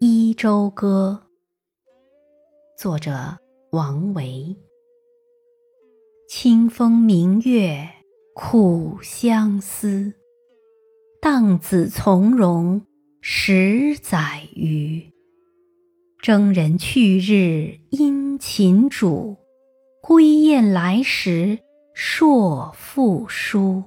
伊州歌》，作者王维。清风明月苦相思，荡子从容十载余。征人去日殷勤主，归雁来时朔复书。